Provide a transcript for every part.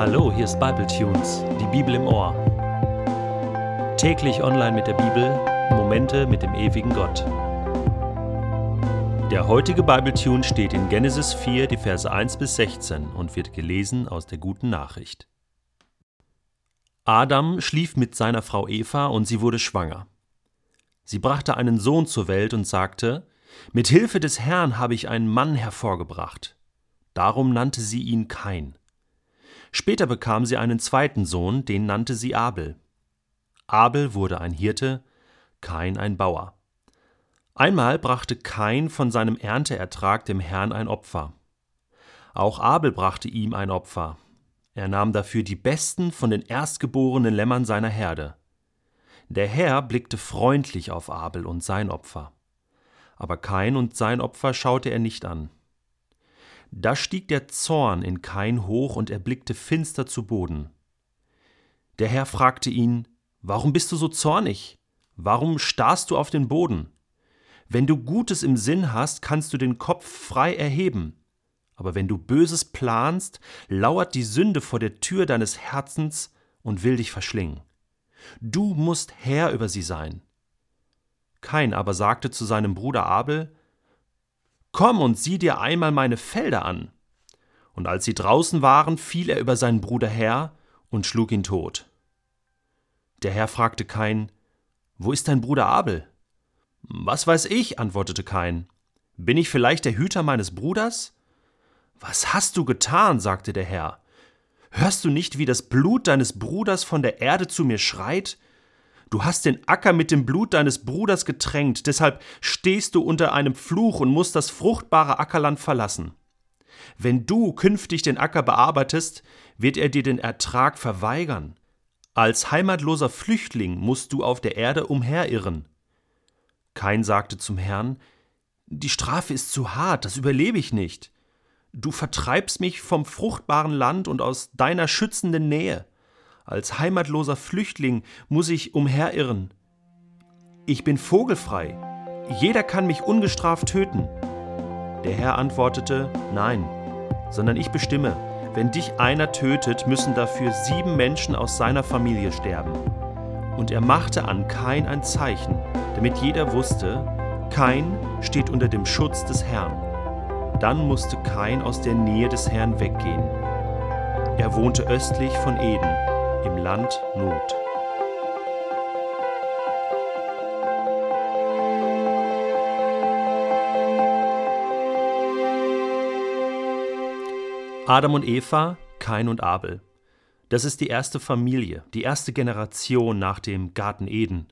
Hallo, hier ist Bible Tunes, die Bibel im Ohr. Täglich online mit der Bibel, Momente mit dem ewigen Gott. Der heutige Bible Tune steht in Genesis 4, die Verse 1 bis 16 und wird gelesen aus der guten Nachricht. Adam schlief mit seiner Frau Eva und sie wurde schwanger. Sie brachte einen Sohn zur Welt und sagte: Mit Hilfe des Herrn habe ich einen Mann hervorgebracht. Darum nannte sie ihn Kain. Später bekam sie einen zweiten Sohn, den nannte sie Abel. Abel wurde ein Hirte, Kain ein Bauer. Einmal brachte Kain von seinem Ernteertrag dem Herrn ein Opfer. Auch Abel brachte ihm ein Opfer. Er nahm dafür die besten von den erstgeborenen Lämmern seiner Herde. Der Herr blickte freundlich auf Abel und sein Opfer. Aber Kain und sein Opfer schaute er nicht an. Da stieg der Zorn in Kain hoch und er blickte finster zu Boden. Der Herr fragte ihn, Warum bist du so zornig? Warum starrst du auf den Boden? Wenn du Gutes im Sinn hast, kannst du den Kopf frei erheben. Aber wenn du Böses planst, lauert die Sünde vor der Tür deines Herzens und will dich verschlingen. Du musst Herr über sie sein. Kain aber sagte zu seinem Bruder Abel, Komm und sieh dir einmal meine Felder an. Und als sie draußen waren, fiel er über seinen Bruder her und schlug ihn tot. Der Herr fragte Kain, Wo ist dein Bruder Abel? Was weiß ich, antwortete Kain. Bin ich vielleicht der Hüter meines Bruders? Was hast du getan? sagte der Herr. Hörst du nicht, wie das Blut deines Bruders von der Erde zu mir schreit? Du hast den Acker mit dem Blut deines Bruders getränkt, deshalb stehst du unter einem Fluch und musst das fruchtbare Ackerland verlassen. Wenn du künftig den Acker bearbeitest, wird er dir den Ertrag verweigern. Als heimatloser Flüchtling musst du auf der Erde umherirren. Kain sagte zum Herrn, Die Strafe ist zu hart, das überlebe ich nicht. Du vertreibst mich vom fruchtbaren Land und aus deiner schützenden Nähe. Als heimatloser Flüchtling muss ich umherirren. Ich bin vogelfrei. Jeder kann mich ungestraft töten. Der Herr antwortete, Nein, sondern ich bestimme, wenn dich einer tötet, müssen dafür sieben Menschen aus seiner Familie sterben. Und er machte an Kain ein Zeichen, damit jeder wusste, Kain steht unter dem Schutz des Herrn. Dann musste Kain aus der Nähe des Herrn weggehen. Er wohnte östlich von Eden im Land Not. Adam und Eva, Kain und Abel. Das ist die erste Familie, die erste Generation nach dem Garten Eden.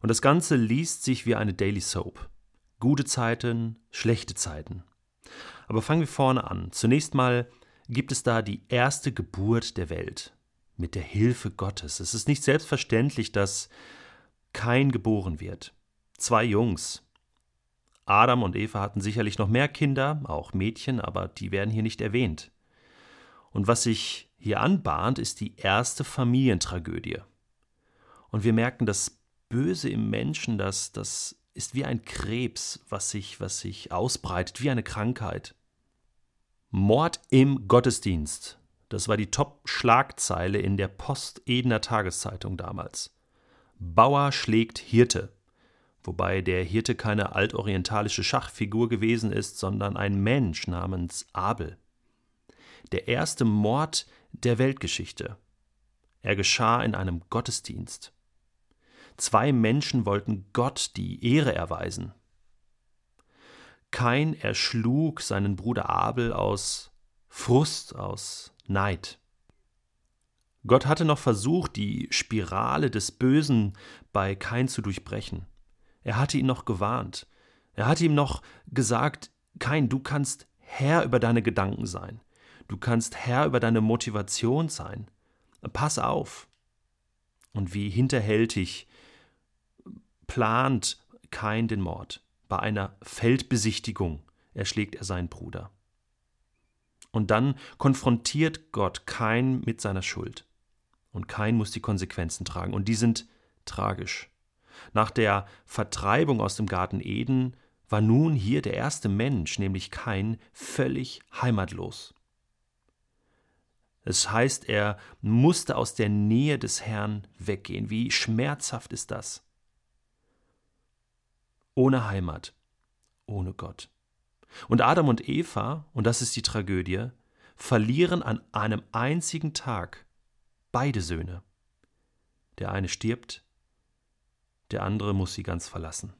Und das Ganze liest sich wie eine Daily Soap. Gute Zeiten, schlechte Zeiten. Aber fangen wir vorne an. Zunächst mal gibt es da die erste Geburt der Welt mit der Hilfe Gottes. Es ist nicht selbstverständlich, dass kein geboren wird. Zwei Jungs. Adam und Eva hatten sicherlich noch mehr Kinder, auch Mädchen, aber die werden hier nicht erwähnt. Und was sich hier anbahnt, ist die erste Familientragödie. Und wir merken, das Böse im Menschen, das, das ist wie ein Krebs, was sich, was sich ausbreitet, wie eine Krankheit. Mord im Gottesdienst. Das war die Top-Schlagzeile in der Post-Edener Tageszeitung damals. Bauer schlägt Hirte. Wobei der Hirte keine altorientalische Schachfigur gewesen ist, sondern ein Mensch namens Abel. Der erste Mord der Weltgeschichte. Er geschah in einem Gottesdienst. Zwei Menschen wollten Gott die Ehre erweisen. Kain erschlug seinen Bruder Abel aus Frust, aus Neid. Gott hatte noch versucht, die Spirale des Bösen bei Kain zu durchbrechen. Er hatte ihn noch gewarnt. Er hatte ihm noch gesagt, Kain, du kannst Herr über deine Gedanken sein. Du kannst Herr über deine Motivation sein. Pass auf. Und wie hinterhältig plant Kain den Mord. Bei einer Feldbesichtigung erschlägt er seinen Bruder. Und dann konfrontiert Gott Kain mit seiner Schuld. Und Kain muss die Konsequenzen tragen. Und die sind tragisch. Nach der Vertreibung aus dem Garten Eden war nun hier der erste Mensch, nämlich Kain, völlig heimatlos. Es heißt, er musste aus der Nähe des Herrn weggehen. Wie schmerzhaft ist das? Ohne Heimat, ohne Gott. Und Adam und Eva, und das ist die Tragödie, verlieren an einem einzigen Tag beide Söhne. Der eine stirbt, der andere muss sie ganz verlassen.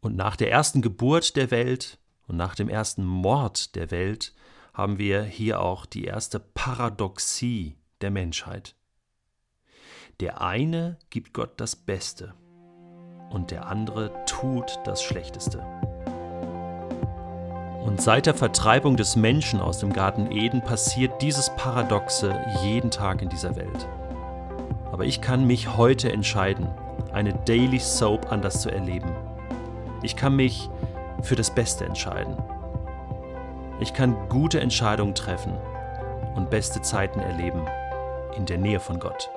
Und nach der ersten Geburt der Welt und nach dem ersten Mord der Welt haben wir hier auch die erste Paradoxie der Menschheit. Der eine gibt Gott das Beste und der andere tut das Schlechteste. Und seit der Vertreibung des Menschen aus dem Garten Eden passiert dieses Paradoxe jeden Tag in dieser Welt. Aber ich kann mich heute entscheiden, eine Daily Soap anders zu erleben. Ich kann mich für das Beste entscheiden. Ich kann gute Entscheidungen treffen und beste Zeiten erleben in der Nähe von Gott.